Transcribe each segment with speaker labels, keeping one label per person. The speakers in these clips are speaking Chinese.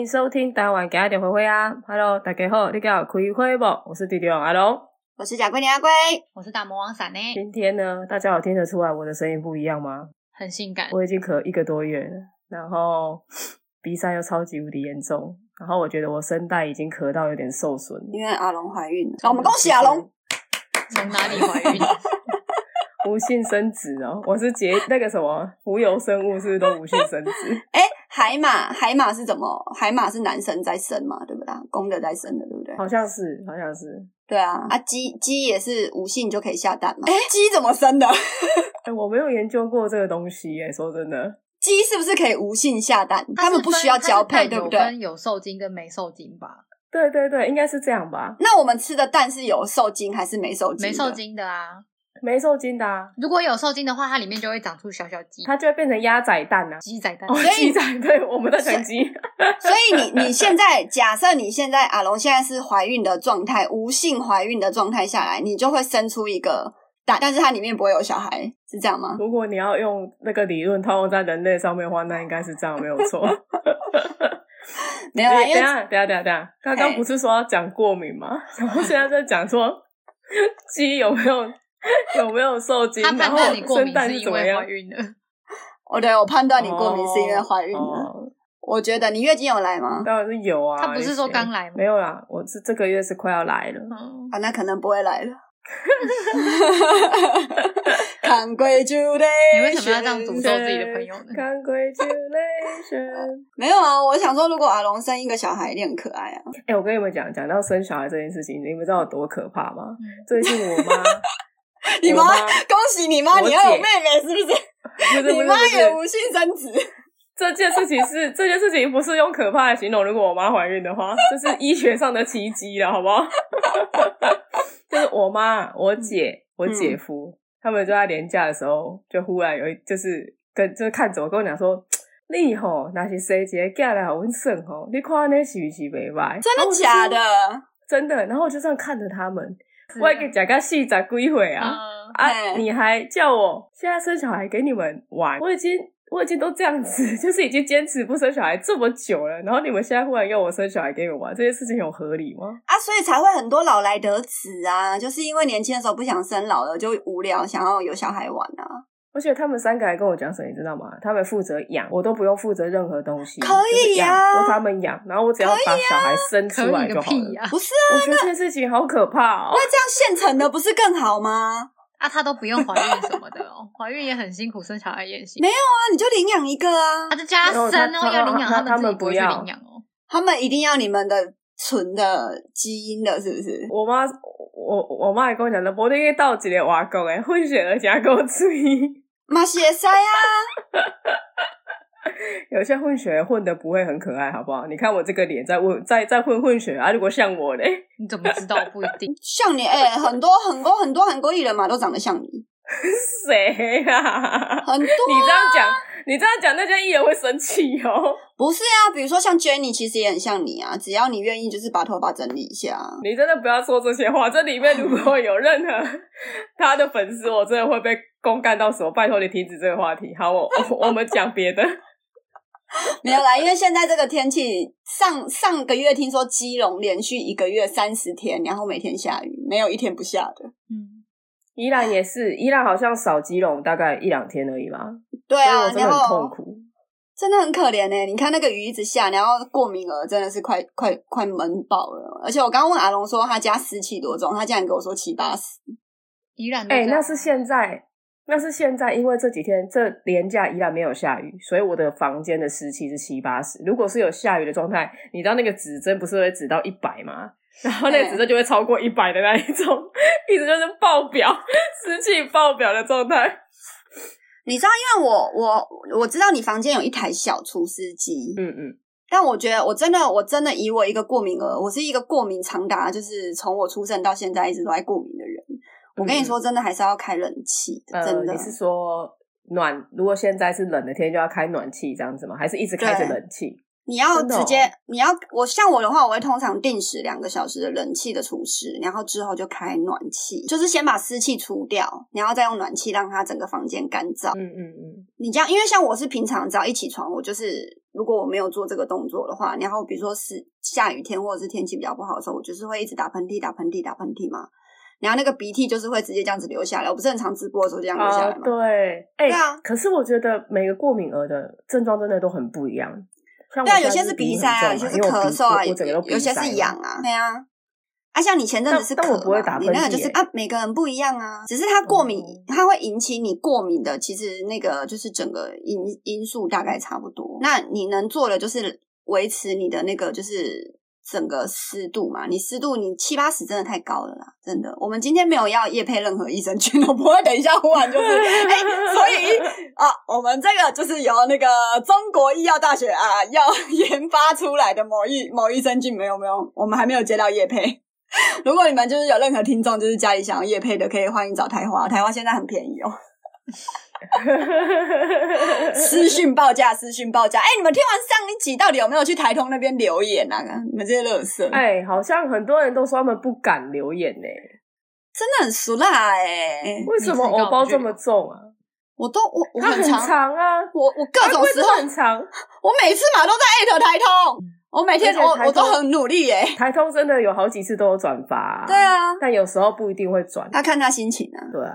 Speaker 1: 欢迎收听台湾家的灰灰啊！Hello，大家好，你叫开会不？我是弟弟王阿龙，
Speaker 2: 我是贾桂林阿龟，
Speaker 3: 我是大魔王闪呢。
Speaker 1: 今天呢，大家有听得出来我的声音不一样吗？
Speaker 3: 很性感。
Speaker 1: 我已经咳一个多月了，然后 鼻塞又超级无敌严重，然后我觉得我声带已经咳到有点受损，
Speaker 2: 因为阿龙怀孕了。好，我们恭喜阿龙。
Speaker 3: 从哪里怀孕？
Speaker 1: 无性生殖哦，我是结那个什么浮游生物，是不是都无性生殖？
Speaker 2: 哎、欸，海马，海马是怎么？海马是男生在生嘛，对不对？公的在生的，对不对？
Speaker 1: 好像是，好像是。
Speaker 2: 对啊，啊鸡鸡也是无性就可以下蛋嘛？哎、欸，鸡怎么生的？哎、
Speaker 1: 欸，我没有研究过这个东西耶，说真的。
Speaker 2: 鸡是不是可以无性下蛋？它们不需要交配，对不对？
Speaker 3: 分有受精跟没受精吧？
Speaker 1: 对对对，应该是这样吧？
Speaker 2: 那我们吃的蛋是有受精还是没受精？
Speaker 3: 没受精的啊。
Speaker 1: 没受精的啊，
Speaker 3: 如果有受精的话，它里面就会长出小小鸡，
Speaker 1: 它就会变成鸭仔蛋啊，
Speaker 3: 鸡仔蛋。
Speaker 1: 哦，鸡仔，对，我们的成鸡。
Speaker 2: 所以你你现在假设你现在阿龙现在是怀孕的状态，无性怀孕的状态下来，你就会生出一个蛋，但是它里面不会有小孩，是这样吗？
Speaker 1: 如果你要用那个理论套用在人类上面的话，那应该是这样，没有错。
Speaker 2: 没有啊，
Speaker 1: 等下等下等下等下，刚刚不是说要讲过敏吗？然后现在在讲说鸡有没有？有没有受精？
Speaker 3: 他判断你过敏是因为怀孕的。
Speaker 2: 哦，对，我判断你过敏是因为怀孕的。
Speaker 1: 哦、
Speaker 2: 我觉得你月经有来吗？
Speaker 1: 当然是有啊。
Speaker 3: 他不是说刚来吗？
Speaker 1: 没有啦，我是这个月是快要来了。
Speaker 3: 嗯、
Speaker 2: 啊，那可能不会来了。Congratulations！
Speaker 3: 你为什么要这样诅咒自己的朋友呢
Speaker 1: ？Congratulations！
Speaker 2: 没有啊，我想说，如果阿龙生一个小孩，一定很可爱啊。
Speaker 1: 哎、欸，我跟你们讲，讲到生小孩这件事情，你们知道有多可怕吗？嗯、最近我妈。
Speaker 2: 你妈，恭喜你妈，你要有妹妹是不是？不是，你妈也无性生殖。
Speaker 1: 这件事情是 这件事情不是用可怕来形容。如果我妈怀孕的话，这是医学上的奇迹了，好不好？就是我妈、我姐、我姐夫，嗯、他们就在年假的时候，就忽然有一就是跟就是看着我跟我讲说：“你吼那是谁姐嫁来好温顺吼？你看那是不是没歪？
Speaker 2: 真的假的？
Speaker 1: 真的。”然后我就这样看着他们。我还给讲个细仔归回啊、嗯、啊！你还叫我现在生小孩给你们玩？我已经我已经都这样子，就是已经坚持不生小孩这么久了，然后你们现在忽然要我生小孩给你们玩，这件事情有合理吗？
Speaker 2: 啊，所以才会很多老来得子啊，就是因为年轻的时候不想生，老了就无聊，想要有小孩玩啊。
Speaker 1: 而且他们三个还跟我讲什么，你知道吗？他们负责养，我都不用负责任何东西，
Speaker 2: 可以呀、啊，
Speaker 1: 由他们养，然后我只要把小孩生出来就好了。
Speaker 3: 啊、
Speaker 2: 不是啊，
Speaker 1: 我觉得这件事情好可怕哦。
Speaker 2: 那这样现成的不是更好吗？
Speaker 3: 啊，他都不用怀孕什么的哦，怀孕也很辛苦，生小孩也辛苦。
Speaker 2: 没有啊，你就领养一个啊，
Speaker 3: 他就家生哦，要领养他们，
Speaker 1: 他们不要
Speaker 3: 领养哦，
Speaker 2: 他们一定要你们的纯的基因的，是不是？
Speaker 1: 我妈，我我妈也跟我讲的，不定到几年瓦工诶，混血儿加够追。
Speaker 2: 马西也塞啊！
Speaker 1: 有些混血混的不会很可爱，好不好？你看我这个脸在混，在在混混血啊！如果像我嘞，
Speaker 3: 你怎么知道？不一定
Speaker 2: 像你哎、欸，很多很多很多韩国艺人嘛，都长得像你。
Speaker 1: 谁啊？
Speaker 2: 很多、啊。你
Speaker 1: 这样讲，你这样讲，那些艺人会生气哦。
Speaker 2: 不是啊，比如说像 Jennie，其实也很像你啊。只要你愿意，就是把头发整理一下。
Speaker 1: 你真的不要说这些话。这里面如果有任何 他的粉丝，我真的会被。公干到手，拜托你停止这个话题。好，我我，我们讲别的。
Speaker 2: 没有啦，因为现在这个天气，上上个月听说基隆连续一个月三十天，然后每天下雨，没有一天不下的。
Speaker 1: 嗯，宜兰也是，宜兰好像少基隆大概一两天而已吧。
Speaker 2: 对啊，
Speaker 1: 我真的很痛苦，
Speaker 2: 真的很可怜呢、欸。你看那个雨一直下，然后过敏儿真的是快快快闷爆了。而且我刚刚问阿龙说他家湿气多重，他竟然跟我说七八十。
Speaker 3: 宜兰
Speaker 1: 哎，那是现在。那是现在，因为这几天这连假依然没有下雨，所以我的房间的湿气是七八十。如果是有下雨的状态，你知道那个指针不是会指到一百吗？然后那个指针就会超过一百的那一种，一直就是爆表，湿气爆表的状态。
Speaker 2: 你知道，因为我我我知道你房间有一台小除湿机，
Speaker 1: 嗯嗯，
Speaker 2: 但我觉得我真的我真的以我一个过敏儿，我是一个过敏长达就是从我出生到现在一直都在过敏的人。我跟你说，真的还是要开冷气的。真的，
Speaker 1: 呃，你是说暖？如果现在是冷的天，就要开暖气这样子吗？还是一直开着冷气？
Speaker 2: 你要直接，哦，你要我像我的话，我会通常定时两个小时的冷气的除湿，然后之后就开暖气，就是先把湿气除掉，然后再用暖气让它整个房间干燥。
Speaker 1: 嗯嗯嗯。
Speaker 2: 你这样，因为像我是平常只要一起床，我就是如果我没有做这个动作的话，然后比如说是下雨天或者是天气比较不好的时候，我就是会一直打喷嚏、打喷嚏、打喷嚏嘛。然后那个鼻涕就是会直接这样子流下来。我不是很常直播的时候这样流下来吗？
Speaker 1: 啊、对，哎、欸，
Speaker 2: 对啊。
Speaker 1: 可是我觉得每个过敏儿的症状真的都很不一样。像
Speaker 2: 对啊，有些是鼻塞啊，有些是咳嗽啊，有
Speaker 1: 有
Speaker 2: 些是痒啊。对啊。啊，像你前阵子是咳嘛，你那个就是啊，每个人不一样啊。只是它过敏，它会引起你过敏的，其实那个就是整个因因素大概差不多。那你能做的就是维持你的那个就是整个湿度嘛。你湿度你七八十真的太高了啦，真的。我们今天没有要业配任何益生菌，我不会等一下忽然就是哎、所以啊，我们这个就是由那个中国医药大学啊要 研发出来的某益某益生菌，没有没有，我们还没有接到业配。如果你们就是有任何听众，就是家里想要业配的，可以欢迎找台花。台花现在很便宜哦，私讯报价，私讯报价。哎、欸，你们听完上一集，到底有没有去台通那边留言啊？你们这些乐色，
Speaker 1: 哎、欸，好像很多人都说他们不敢留言呢、欸，
Speaker 2: 真的很俗辣哎、欸。
Speaker 1: 为什么偶包这么重啊？
Speaker 2: 我都我我很长，
Speaker 1: 很长啊，
Speaker 2: 我我各种时候
Speaker 1: 很长，
Speaker 2: 我每次嘛都在艾特台通。我每天我我都很努力耶，
Speaker 1: 台通真的有好几次都有转发，
Speaker 2: 对啊，
Speaker 1: 但有时候不一定会转，
Speaker 2: 他看他心情啊，
Speaker 1: 对啊，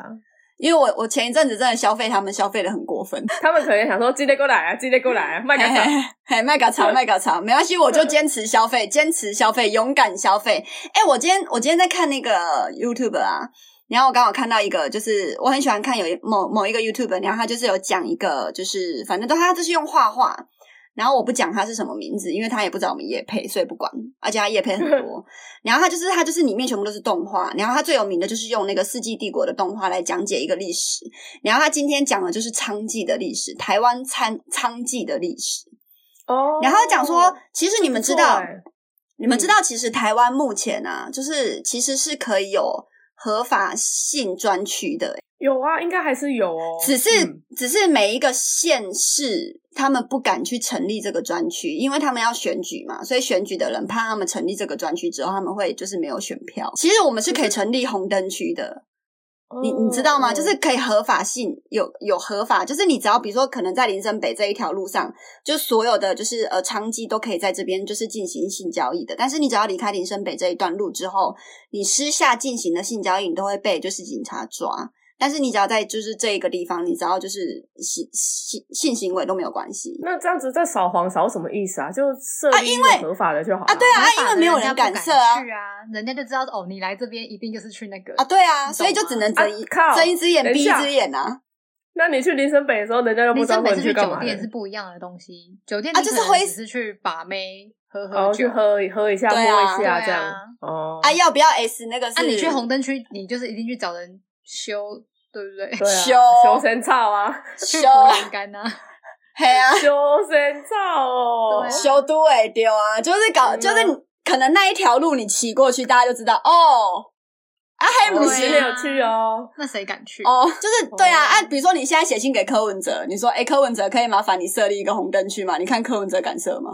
Speaker 2: 因为我我前一阵子真的消费他们消费的很过分，
Speaker 1: 他们可能想说今天过来啊，今天过来啊，卖个草，
Speaker 2: 嘿，卖个草，卖个草，没关系，我就坚持消费，坚持消费，勇敢消费。哎，我今天我今天在看那个 YouTube 啊，然后我刚好看到一个，就是我很喜欢看有某某一个 YouTube，然后他就是有讲一个，就是反正都他就是用画画。然后我不讲他是什么名字，因为他也不知道我们叶配，所以不管。而且他叶配很多。然后他就是他就是里面全部都是动画。然后他最有名的就是用那个《世纪帝国》的动画来讲解一个历史。然后他今天讲的就是娼妓的历史，台湾娼娼妓的历史。哦。然后他讲说，其实你们知道，你们知道，其实台湾目前啊，就是其实是可以有合法性专区的。
Speaker 1: 有啊，应该还是有哦。
Speaker 2: 只是，嗯、只是每一个县市，他们不敢去成立这个专区，因为他们要选举嘛，所以选举的人怕他们成立这个专区之后，他们会就是没有选票。其实我们是可以成立红灯区的，你你知道吗？就是可以合法性有有合法，就是你只要比如说，可能在林森北这一条路上，就所有的就是呃娼妓都可以在这边就是进行性交易的。但是你只要离开林森北这一段路之后，你私下进行的性交易，你都会被就是警察抓。但是你只要在就是这一个地方，你只要就是性性性行为都没有关系。
Speaker 1: 那这样子在扫黄扫什么意思啊？就设立一个合法的就好
Speaker 2: 啊。对啊，因为没有人敢设啊。
Speaker 3: 去啊，人家就知道哦，你来这边一定就是去那个
Speaker 2: 啊。对啊，所以就只能睁一睁一只眼闭一只眼啊。
Speaker 1: 那你去林森北的时候，人家又不知道你去干嘛。
Speaker 3: 酒店是不一样的东西，酒店啊就是会只是去把妹喝喝酒，
Speaker 1: 去喝喝一下摸一下这样。
Speaker 2: 哦啊，要不要 S 那个？
Speaker 3: 啊，你去红灯区，你就是一定去找人。修对不对？
Speaker 1: 对啊、修。修身草啊，
Speaker 3: 修。栏杆啊，
Speaker 2: 嘿啊，
Speaker 1: 修身草哦，
Speaker 2: 修都会丢啊，就是搞，嗯、就是可能那一条路你骑过去，大家就知道哦。啊，还不是
Speaker 1: 没有去哦，
Speaker 3: 那谁敢去？
Speaker 2: 哦，就是对啊，啊，比如说你现在写信给柯文哲，你说，哎，柯文哲可以麻烦你设立一个红灯区吗？你看柯文哲敢设吗？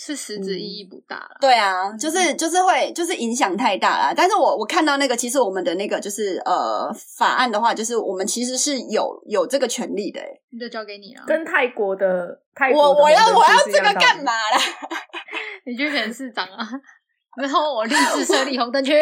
Speaker 3: 是实质意义不大了，
Speaker 2: 对啊，就是就是会就是影响太大了。但是我我看到那个，其实我们的那个就是呃法案的话，就是我们其实是有有这个权利的，哎，
Speaker 3: 那就交给你了。
Speaker 1: 跟泰国的泰国的
Speaker 2: 我我要我要这个干嘛啦？
Speaker 3: 你去选市长啊？然后我立志设立红灯区。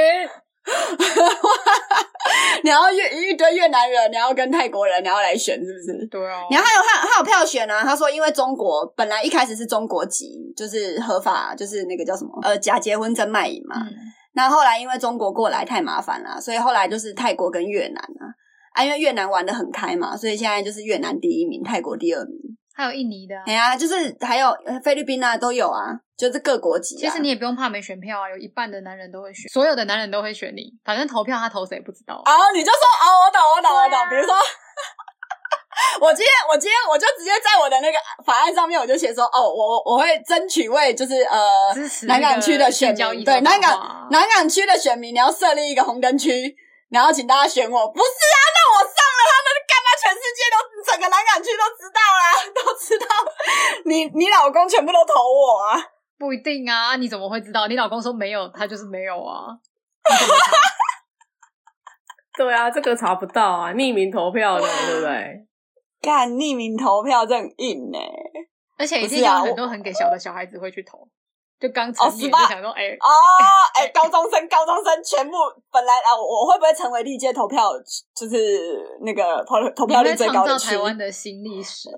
Speaker 2: 你要越一堆越南人，你要跟泰国人，你要来选是不是？
Speaker 3: 对啊。
Speaker 2: 然后还有还还有票选啊。他说，因为中国本来一开始是中国籍，就是合法，就是那个叫什么呃假结婚真卖淫嘛。嗯、那后来因为中国过来太麻烦了，所以后来就是泰国跟越南啊啊，因为越南玩的很开嘛，所以现在就是越南第一名，泰国第二名。
Speaker 3: 还有印尼的，
Speaker 2: 哎呀，就是还有菲律宾啊，都有啊，就是各国籍。
Speaker 3: 其实你也不用怕没选票啊，有一半的男人都会选，所有的男人都会选你。反正投票他投谁不知道。
Speaker 2: 哦，你就说哦，我懂，我懂，我懂。比如说，我今天，我今天我就直接在我的那个法案上面，我就写说，哦，我我会争取为就是呃南港区的选民，对南港南港区的选民，你要设立一个红灯区，然后请大家选我。不是啊，那我上了他们干嘛？全世界都整个南港区都知道啦，都知道你 你老公全部都投我啊？
Speaker 3: 不一定啊，你怎么会知道？你老公说没有，他就是没有啊。
Speaker 1: 对啊，这个查不到啊，匿名投票的，对不对？
Speaker 2: 干匿名投票这很硬呢。
Speaker 3: 而且一定有很多很给小的小孩子会去投，就刚成年就想说，哎
Speaker 2: 哦，哎，高中生，高中生全部本来啊，我会不会成为历届投票就是那个投投票率最高的
Speaker 3: 台湾的新历史？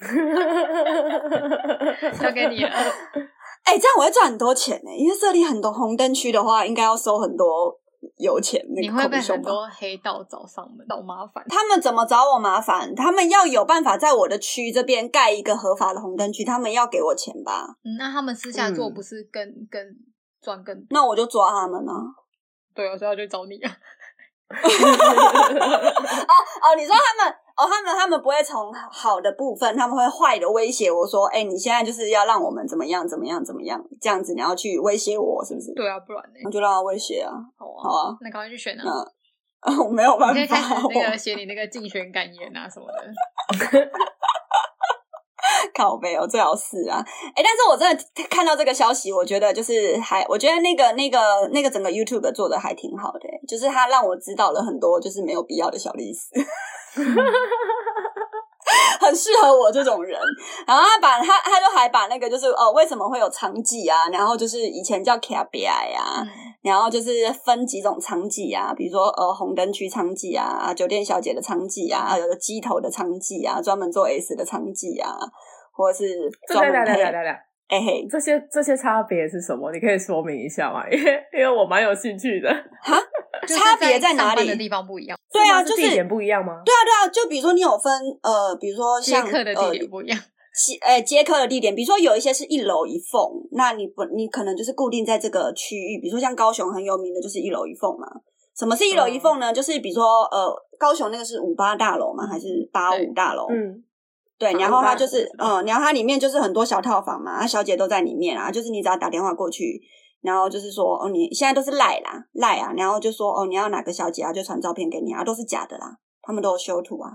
Speaker 3: 交给你了。
Speaker 2: 哎、欸，这样我会赚很多钱呢，因为设立很多红灯区的话，应该要收很多油钱。
Speaker 3: 你会被很多黑道找上门找麻烦。
Speaker 2: 他们怎么找我麻烦？他们要有办法在我的区这边盖一个合法的红灯区，他们要给我钱吧？
Speaker 3: 嗯，那他们私下做不是更、嗯、更赚更多？
Speaker 2: 那我就抓他们呢、啊。
Speaker 3: 对，我现在就找你啊。
Speaker 2: 哦哦，你说他们哦，他们他们不会从好的部分，他们会坏的威胁我说，哎、欸，你现在就是要让我们怎么样怎么样怎么样，这样子你要去威胁我，是不是？
Speaker 3: 对啊，不然呢？
Speaker 2: 我就让他威胁啊。好啊，好啊，
Speaker 3: 那赶快去选啊。
Speaker 2: 嗯，我没有办法。
Speaker 3: 你可以开始那个写你那个竞选感言啊什么的。
Speaker 2: 靠背哦，最好是啊，哎、欸，但是我真的看到这个消息，我觉得就是还，我觉得那个那个那个整个 YouTube 做的还挺好的，就是他让我知道了很多就是没有必要的小历史，很适合我这种人。然后他把他他就还把那个就是哦，为什么会有娼妓啊？然后就是以前叫 KBI 啊，然后就是分几种娼妓啊，比如说呃红灯区娼妓啊，酒店小姐的娼妓啊，有个鸡头的娼妓啊，专门做 S 的娼妓啊。或是专门配，哎嘿，
Speaker 1: 这些这些差别是什么？你可以说明一下吗？因为因为我蛮有兴趣的。
Speaker 2: 哈，差别在哪里？
Speaker 3: 的地方不一样。
Speaker 2: 对啊，就是
Speaker 1: 地点不一样吗？
Speaker 2: 对啊，对啊，就比如说你有分呃，比如说像
Speaker 3: 接客的地点不一样，
Speaker 2: 接呃接客的地点，比如说有一些是一楼一凤，那你不你可能就是固定在这个区域，比如说像高雄很有名的就是一楼一凤嘛。什么是一楼一凤呢？就是比如说呃，高雄那个是五八大楼吗？还是八五大楼？嗯。对，然后它就是，嗯，然后它里面就是很多小套房嘛，啊，小姐都在里面啊，就是你只要打电话过去，然后就是说，哦，你现在都是赖啦，赖啊，然后就说，哦，你要哪个小姐啊，就传照片给你啊，都是假的啦，他们都有修图啊，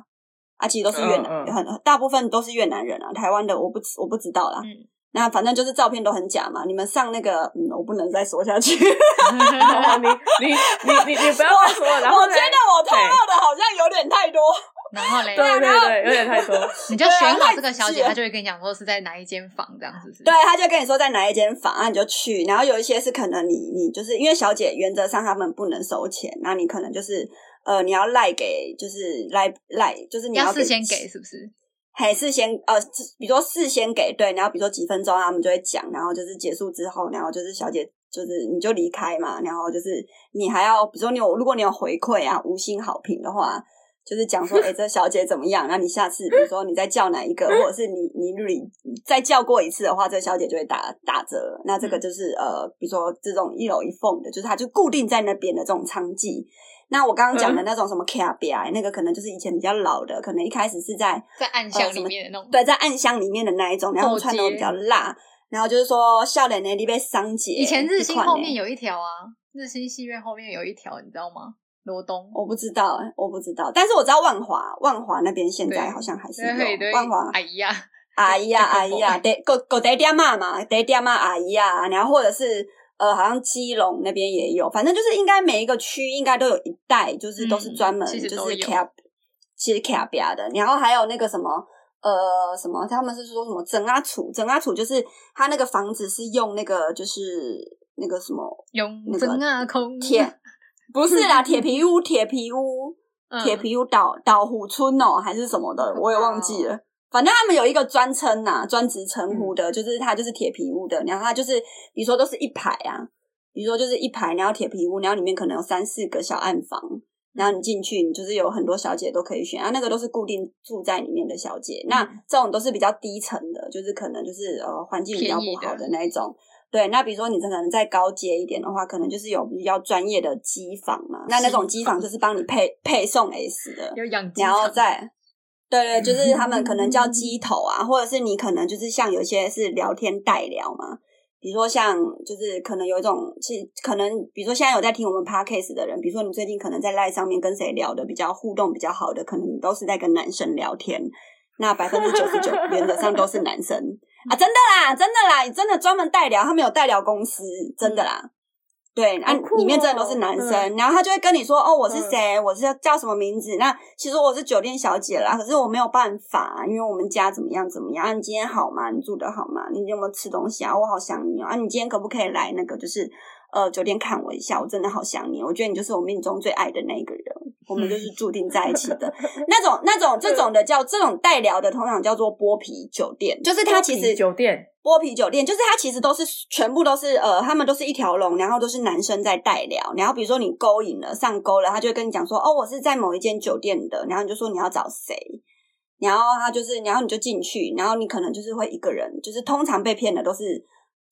Speaker 2: 啊，其实都是越南，很大部分都是越南人啊，台湾的我不我不知道啦，嗯，那反正就是照片都很假嘛，你们上那个，嗯，我不能再说下去，你
Speaker 1: 你你你你不要再说了，然后
Speaker 2: 我觉得我透露的好像有点太多。
Speaker 3: 然后嘞，
Speaker 1: 对对对，有点太多。
Speaker 3: 你就选好这个小姐，她就会跟你讲说是在哪一间房，这样是不是？
Speaker 2: 对，她就跟你说在哪一间房，啊，你就去。然后有一些是可能你你就是因为小姐原则上他们不能收钱，那你可能就是呃你要赖给就是赖赖就是你要，
Speaker 3: 要事先给是不是？
Speaker 2: 还事先呃，比如说事先给对，然后比如说几分钟他们就会讲，然后就是结束之后，然后就是小姐就是你就离开嘛，然后就是你还要比如说你有如果你有回馈啊五星好评的话。就是讲说，哎、欸，这小姐怎么样？那你下次，比如说你再叫哪一个，或者是你你你再叫过一次的话，这个小姐就会打打折。那这个就是呃，比如说这种一楼一凤的，就是它就固定在那边的这种娼妓。那我刚刚讲的那种什么 KBI，那个可能就是以前比较老的，可能一开始是在
Speaker 3: 在暗箱里面的那种，
Speaker 2: 对，在暗箱里面的那一种，然后穿的比较辣，然后就是说笑脸那里被伤姐。
Speaker 3: 以前日新后面有一条啊，日新戏院后面有一条，你知道吗？罗东，
Speaker 2: 我不知道，我不知道，但是我知道万华，万华那边现在好像还是有万华
Speaker 3: 阿姨啊，
Speaker 2: 阿姨呀，阿姨啊，得狗狗得爹妈嘛，得爹妈阿姨啊，然后或者是呃，好像基隆那边也有，反正就是应该每一个区应该都有一带，就是都是专门就是 cap，其实 cap 边的，然后还有那个什么呃什么，他们是说什么整阿楚，整阿楚就是他那个房子是用那个就是那个什么
Speaker 3: 用整阿空
Speaker 2: 铁。不是啦，铁皮屋，铁皮屋，铁皮屋岛岛虎村哦，还是什么的，我也忘记了。反正他们有一个专称呐，专职称呼的，就是它就是铁皮屋的。然后它就是，比如说都是一排啊，比如说就是一排，然后铁皮屋，然后里面可能有三四个小暗房，然后你进去，你就是有很多小姐都可以选啊。那个都是固定住在里面的小姐，那这种都是比较低层的，就是可能就是呃环境比较不好的那一种。对，那比如说你可能再高阶一点的话，可能就是有比较专业的机房嘛。那那种机房就是帮你配配送 S 的，
Speaker 3: 有养
Speaker 2: 然后再对对，就是他们可能叫机头啊，或者是你可能就是像有些是聊天代聊嘛。比如说像就是可能有一种是可能，比如说现在有在听我们 Podcast 的人，比如说你最近可能在 Line 上面跟谁聊的比较互动比较好的，可能你都是在跟男生聊天。那百分之九十九原则上都是男生。啊，真的啦，真的啦，真的专门代聊，他们有代聊公司，真的啦。对，啊，
Speaker 1: 哦
Speaker 2: 里面真的都是男生，
Speaker 1: 嗯
Speaker 2: 然后他就会跟你说，哦，我是谁，我是叫什么名字？那其实我是酒店小姐啦，可是我没有办法，因为我们家怎么样怎么样。啊，你今天好吗？你住的好吗？你有没有吃东西啊？我好想你哦。啊，你今天可不可以来那个就是呃酒店看我一下？我真的好想你，我觉得你就是我命中最爱的那个人，我们就是注定在一起的 那种那种这种的叫这种代聊的，通常叫做剥皮酒店，就是它其实
Speaker 1: 酒店。
Speaker 2: 剥皮酒店就是它其实都是全部都是呃，他们都是一条龙，然后都是男生在代聊。然后比如说你勾引了上钩了，他就会跟你讲说哦，我是在某一间酒店的，然后你就说你要找谁，然后他就是，然后你就进去，然后你可能就是会一个人，就是通常被骗的都是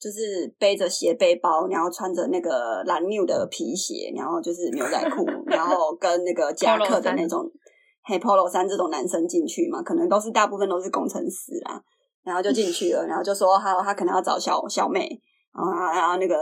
Speaker 2: 就是背着斜背包，然后穿着那个蓝 new 的皮鞋，然后就是牛仔裤，然后跟那个夹克的那种黑 polo 衫这种男生进去嘛，可能都是大部分都是工程师啦。然后就进去了，然后就说他他可能要找小小美，然后然后那个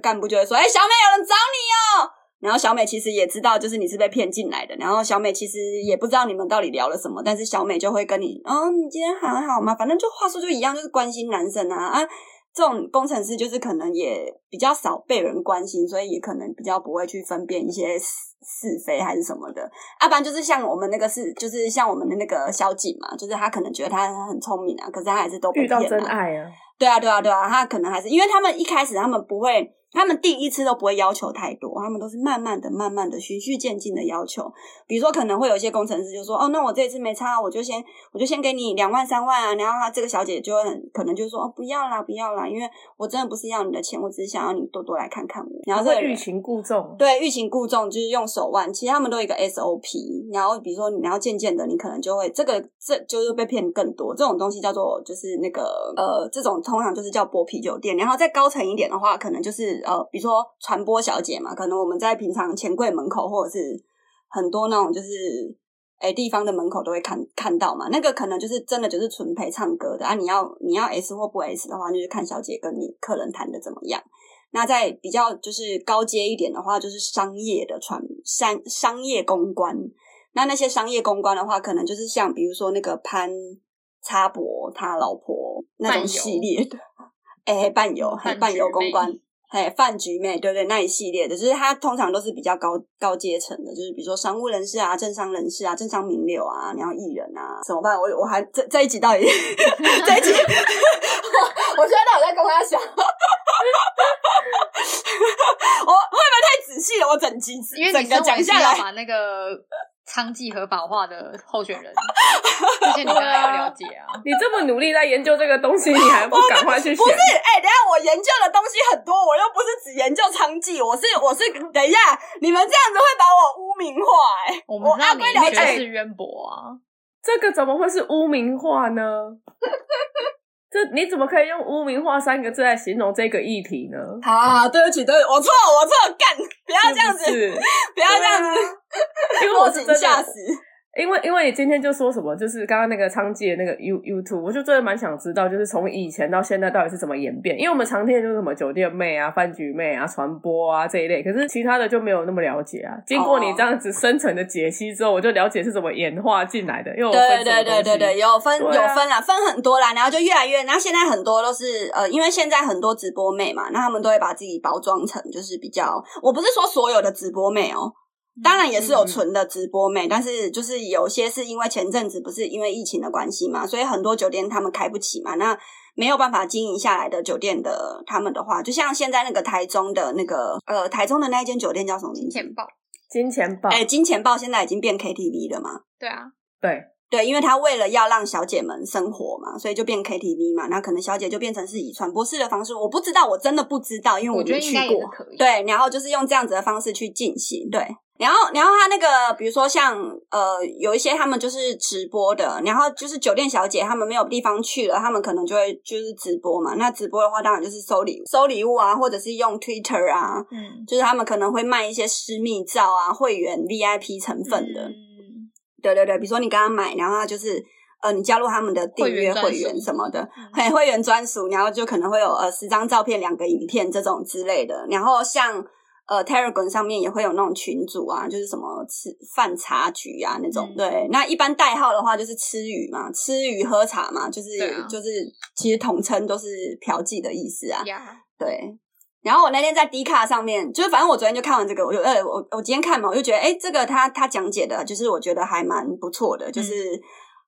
Speaker 2: 干部就会说：“哎、欸，小美有人找你哦。”然后小美其实也知道，就是你是被骗进来的。然后小美其实也不知道你们到底聊了什么，但是小美就会跟你：“哦，你今天还好吗？”反正就话术就一样，就是关心男生啊啊。这种工程师就是可能也比较少被人关心，所以也可能比较不会去分辨一些是是非还是什么的。要、啊、不然就是像我们那个是，就是像我们的那个小景嘛，就是他可能觉得他很聪明啊，可是他还是都
Speaker 1: 遇到真爱啊。
Speaker 2: 对啊，对啊，对啊，他可能还是因为他们一开始他们不会。他们第一次都不会要求太多，他们都是慢慢的、慢慢的、循序渐进的要求。比如说，可能会有一些工程师就说：“哦，那我这一次没差，我就先我就先给你两万、三万啊。”然后他这个小姐就会很可能就说：“哦，不要啦，不要啦，因为我真的不是要你的钱，我只是想要你多多来看看我。”然后这个
Speaker 1: 欲擒故纵，
Speaker 2: 对，欲擒故纵就是用手腕。其实他们都有一个 SOP。然后比如说，你要渐渐的，你可能就会这个这就是被骗更多。这种东西叫做就是那个呃，这种通常就是叫剥皮酒店。然后再高层一点的话，可能就是呃，比如说。传播小姐嘛，可能我们在平常钱柜门口，或者是很多那种就是诶地方的门口都会看看到嘛。那个可能就是真的就是纯陪唱歌的啊。你要你要 S 或不 S 的话，就是看小姐跟你客人谈的怎么样。那在比较就是高阶一点的话，就是商业的传商商业公关。那那些商业公关的话，可能就是像比如说那个潘插博他老婆那种系列的，诶伴游还伴游公关。哎，饭局妹，对对，那一系列的，就是他通常都是比较高高阶层的，就是比如说商务人士啊、政商人士啊、政商名流啊，然后艺人啊，怎么办？我我还这这一集到底 这一集，我我现在到底在跟他想，我会不会太仔细了？我整集
Speaker 3: 因为你
Speaker 2: 整个讲下来，
Speaker 3: 把那个。娼妓合法化的候选人，这些你当然要了解啊！
Speaker 1: 你这么努力在研究这个东西，你还不赶快去选？
Speaker 2: 不是，哎、欸，等一下我研究的东西很多，我又不是只研究娼妓，我是我是等一下，你们这样子会把我污名化、欸，哎，
Speaker 3: 我们知道你学识渊博啊，
Speaker 1: 这个怎么会是污名化呢？这你怎么可以用污名化三个字来形容这个议题呢？
Speaker 2: 啊，对不起，对不起，我错，我错，干，不要这样子，
Speaker 1: 是是
Speaker 2: 不要这样子，
Speaker 1: 因为我是真的。
Speaker 2: 因
Speaker 1: 为因为你今天就说什么，就是刚刚那个娼妓的那个 You YouTube，我就真的蛮想知道，就是从以前到现在到底是怎么演变。因为我们常听的就是什么酒店妹啊、饭局妹啊、传播啊这一类，可是其他的就没有那么了解啊。经过你这样子深层的解析之后，我就了解是怎么演化进来的。因为
Speaker 2: 对对对对对，有分、啊、有分啦，分很多啦，然后就越来越，然后现在很多都是呃，因为现在很多直播妹嘛，那他们都会把自己包装成就是比较，我不是说所有的直播妹哦、喔。当然也是有纯的直播妹，但是就是有些是因为前阵子不是因为疫情的关系嘛，所以很多酒店他们开不起嘛，那没有办法经营下来的酒店的他们的话，就像现在那个台中的那个呃台中的那一间酒店叫什么名字？
Speaker 3: 金钱豹，
Speaker 1: 金钱豹，
Speaker 2: 哎，金钱豹现在已经变 KTV 了嘛？
Speaker 3: 对啊，
Speaker 1: 对
Speaker 2: 对，因为他为了要让小姐们生活嘛，所以就变 KTV 嘛，那可能小姐就变成是以传播式的方式，我不知道，我真的不知道，因为我没去过，对，然后就是用这样子的方式去进行，对。然后，然后他那个，比如说像呃，有一些他们就是直播的，然后就是酒店小姐，他们没有地方去了，他们可能就会就是直播嘛。那直播的话，当然就是收礼收礼物啊，或者是用 Twitter 啊，嗯，就是他们可能会卖一些私密照啊，会员 VIP 成分的。嗯，对对对，比如说你刚刚买，然后他就是呃，你加入他们的订阅会员什么的，嘿，会员专属，然后就可能会有呃十张照片、两个影片这种之类的。然后像。呃，Telegram 上面也会有那种群组啊，就是什么吃饭茶局啊那种。嗯、对，那一般代号的话就是吃鱼嘛，吃鱼喝茶嘛，就是、啊、就是其实统称都是嫖妓的意思啊。对，然后我那天在 D 卡上面，就是反正我昨天就看完这个，我就呃，我我今天看嘛，我就觉得，哎，这个他他讲解的，就是我觉得还蛮不错的，就是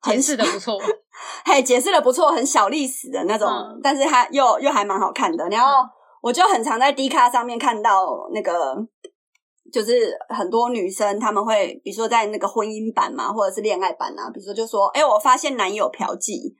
Speaker 3: 解释的不错，
Speaker 2: 嘿，解释的不错，很小历史的那种，嗯、但是他又又还蛮好看的。然后我就很常在 D 卡上面看到那个，就是很多女生他们会，比如说在那个婚姻版嘛，或者是恋爱版啊，比如说就说，哎，我发现男友嫖妓。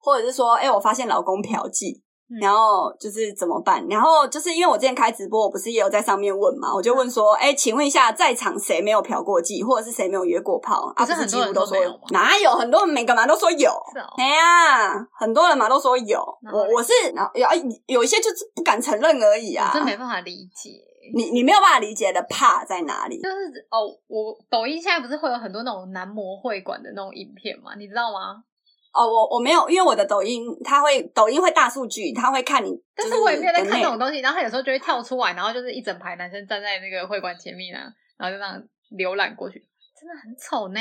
Speaker 2: 或者是说，哎、我发现老公嫖妓，然后就是怎么办？然后就是因为我之前开直播，我不是也有在上面问嘛？我就问说，哎、欸，请问一下，在场谁没有嫖过妓，或者是谁没有约过炮？
Speaker 3: 不是很多人都说有？
Speaker 2: 哪有很多人每个嘛都说有？哎呀，很多人嘛都说有。我我是然后有有一些就是不敢承认而已啊，
Speaker 3: 真没办法理解。
Speaker 2: 你你没有办法理解的怕在哪里？
Speaker 3: 就是哦，我抖音现在不是会有很多那种男模会馆的那种影片嘛？你知道吗？
Speaker 2: 哦，我我没有，因为我的抖音，它会抖音会大数据，它会看你。
Speaker 3: 但是我也没有在看这种东西，然后它有时候就会跳出来，然后就是一整排男生站在那个会馆前面啊，然后就这样浏览过去，真的很丑呢，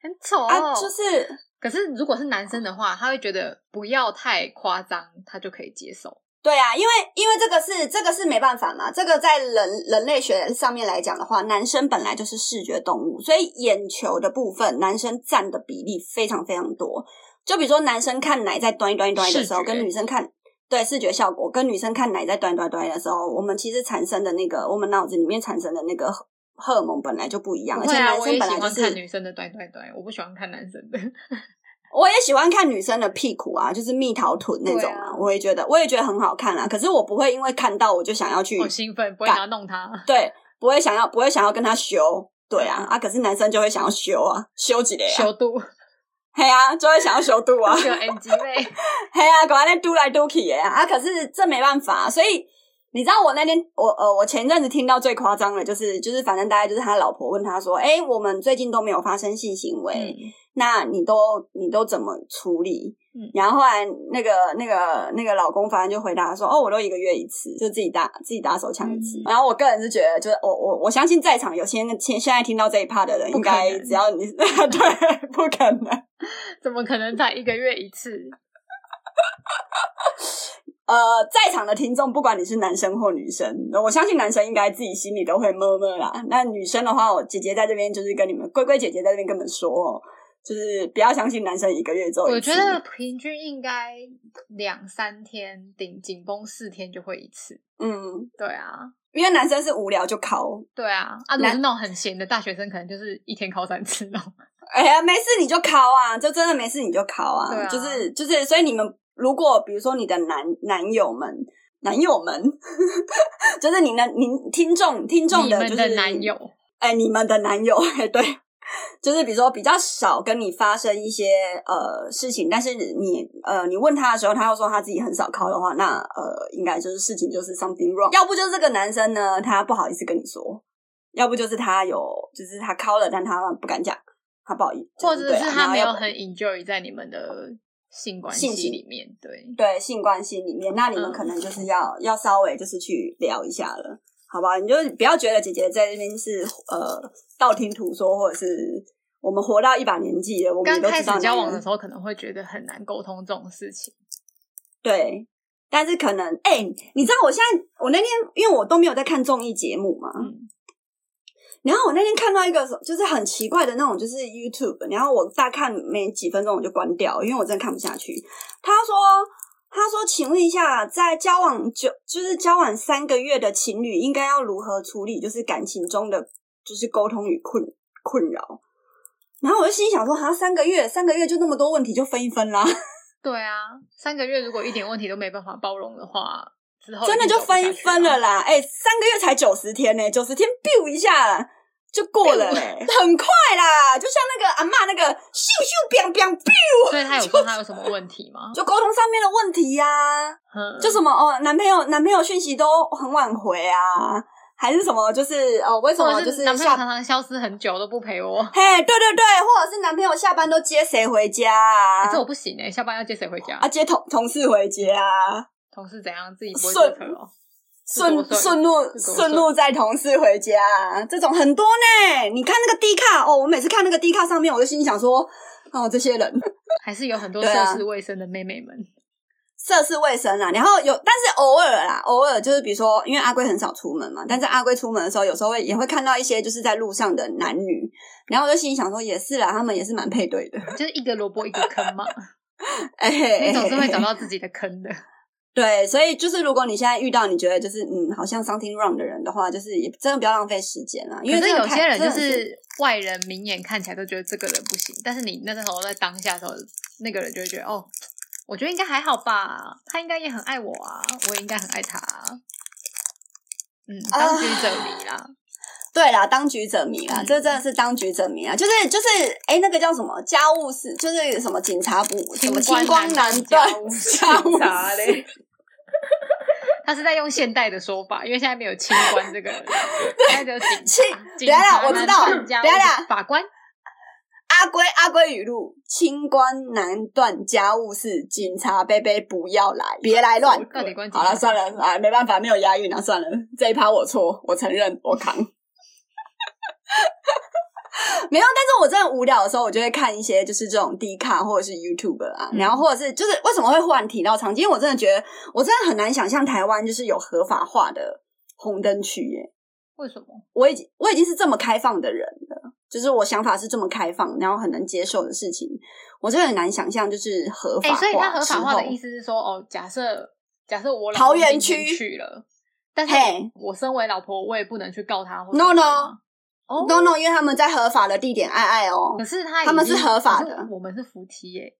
Speaker 3: 很丑
Speaker 2: 啊。就是，
Speaker 3: 可是如果是男生的话，他会觉得不要太夸张，他就可以接受。
Speaker 2: 对啊，因为因为这个是这个是没办法嘛，这个在人人类学上面来讲的话，男生本来就是视觉动物，所以眼球的部分，男生占的比例非常非常多。就比如说，男生看奶在端一端一端的时候，跟女生看对视觉效果，跟女生看奶在端端端的时候，我们其实产生的那个，我们脑子里面产生的那个荷尔蒙本来就不一样。
Speaker 3: 啊、
Speaker 2: 而且男生本来就是
Speaker 3: 看女生的端端端，我不喜欢看男生的。
Speaker 2: 我也喜欢看女生的屁股啊，就是蜜桃臀那种啊，啊我也觉得，我也觉得很好看啊。可是我不会因为看到我就想要去，
Speaker 3: 好兴奋，不会想要弄他。
Speaker 2: 对，不会想要，不会想要跟他修。对啊，啊，可是男生就会想要修啊，修几勒啊，
Speaker 3: 修度。
Speaker 2: 嘿啊，就会想要修度啊，
Speaker 3: 有 N G 妹，
Speaker 2: 嘿啊，赶快来嘟来嘟去耶啊！可是这没办法，所以你知道我那天我呃，我前阵子听到最夸张的，就是就是反正大概就是他老婆问他说：“哎，我们最近都没有发生性行为，嗯、那你都你都怎么处理？”嗯、然后后来那个那个那个老公反正就回答说：“哦，我都一个月一次，就自己打自己打手枪一次。嗯”然后我个人是觉得，就是我我我相信在场有些现现在听到这一 part 的人，应该只要你 对，不可能。
Speaker 3: 怎么可能才一个月一次？
Speaker 2: 呃，在场的听众，不管你是男生或女生，我相信男生应该自己心里都会闷闷啦。那女生的话，我姐姐在这边就是跟你们龟龟姐姐在这边跟你们说，就是不要相信男生一个月之后。
Speaker 3: 我觉得平均应该两三天，顶紧绷四天就会一次。嗯，对啊，
Speaker 2: 因为男生是无聊就考。
Speaker 3: 对啊，啊，如果是那种很闲的大学生，可能就是一天考三次那种。
Speaker 2: 哎呀，没事你就考啊，就真的没事你就考啊，啊就是就是，所以你们如果比如说你的男男友们，男友们，就是你的您听众听众的，就是
Speaker 3: 男友，
Speaker 2: 哎，你们的男友，哎，对，就是比如说比较少跟你发生一些呃事情，但是你呃你问他的时候，他又说他自己很少靠的话，那呃应该就是事情就是 something wrong，要不就是这个男生呢，他不好意思跟你说，要不就是他有就是他靠了，但他不敢讲。他不好意思，
Speaker 3: 或者是他没有很 enjoy 在你们的性关系里面，对
Speaker 2: 对，性关系里面，那你们可能就是要、嗯、要稍微就是去聊一下了，好吧？你就不要觉得姐姐在这边是呃道听途说，或者是我们活到一把年纪了，我们都知道。刚开始
Speaker 3: 交往的时候可能会觉得很难沟通这种事情，
Speaker 2: 对，但是可能哎、欸，你知道我现在我那天因为我都没有在看综艺节目嘛。嗯然后我那天看到一个就是很奇怪的那种，就是 YouTube。然后我大看没几分钟我就关掉，因为我真的看不下去。他说：“他说，请问一下，在交往九就是交往三个月的情侣，应该要如何处理就是感情中的就是沟通与困困扰？”然后我就心想说：“好像三个月，三个月就那么多问题，就分一分啦。”
Speaker 3: 对啊，三个月如果一点问题都没办法包容的话，之后
Speaker 2: 真的就分一分了啦。哎，三个月才九十天呢，九十天 biu 一下。就过了、欸，很快啦，就像那个阿妈那个咻咻 biang biang biu。
Speaker 3: 所以他有说他有什么问题吗？
Speaker 2: 就沟通上面的问题呀、啊，嗯、就什么哦，男朋友男朋友讯息都很晚回啊，还是什么？就是哦，为什么就是
Speaker 3: 男朋友常常消失很久都不陪我？
Speaker 2: 嘿，对对对，或者是男朋友下班都接谁回家啊？
Speaker 3: 欸、这我不行哎、欸，下班要接谁回家
Speaker 2: 啊？接同同事回家啊？
Speaker 3: 同事怎样？自己不会坐车哦。
Speaker 2: 顺顺路顺路载同事回家，这种很多呢。你看那个 D 卡哦，我每次看那个 D 卡上面，我就心里想说，哦，这些人
Speaker 3: 还是有很多 涉世未深的妹妹们。
Speaker 2: 涉世未深啊。然后有，但是偶尔啦，偶尔就是比如说，因为阿龟很少出门嘛，但是阿龟出门的时候，有时候会也会看到一些就是在路上的男女，然后我就心里想说，也是啦，他们也是蛮配对的，
Speaker 3: 就是一个萝卜一个坑嘛。
Speaker 2: 哎、欸，
Speaker 3: 你总是会找到自己的坑的。
Speaker 2: 对，所以就是如果你现在遇到你觉得就是嗯，好像 something wrong 的人的话，就是也真的不要浪费时间啊。因为
Speaker 3: 有些人就是外人明眼看起来都觉得这个人不行，但是你那时候在当下的时候，那个人就会觉得哦，我觉得应该还好吧，他应该也很爱我啊，我也应该很爱他。嗯，当局者迷啦。Uh,
Speaker 2: 对啦，当局者迷啦，这真的是当局者迷啊！就是就是，哎，那个叫什么家务事，就是什么警察部，什么清官难断家务事。
Speaker 3: 他是在用现代的说法，因为现在没有清官这个人，现在只有警
Speaker 2: 清。等下，我知道。等下，
Speaker 3: 法官
Speaker 2: 阿龟阿龟语录：清官难断家务事，警察杯杯不要来，别来乱。好了，算了，啊，没办法，没有押韵啊，算了，这一趴我错，我承认，我扛。没有，但是我真的无聊的时候，我就会看一些就是这种 D 卡或者是 YouTube 啊，嗯、然后或者是就是为什么会忽然提到长庚？因为我真的觉得我真的很难想象台湾就是有合法化的红灯区耶。
Speaker 3: 为什么？
Speaker 2: 我已经我已经是这么开放的人了，就是我想法是这么开放，然后很能接受的事情，我真的很难想象就是合法化。
Speaker 3: 所以他合法化的意思是说，哦，假设假设我
Speaker 2: 桃园区
Speaker 3: 去了，但是我身为老婆，我也不能去告他。
Speaker 2: No no。哦、oh?，no no，因为他们在合法的地点爱爱哦。
Speaker 3: 可是他
Speaker 2: 他们是合法的，
Speaker 3: 我们是夫妻耶。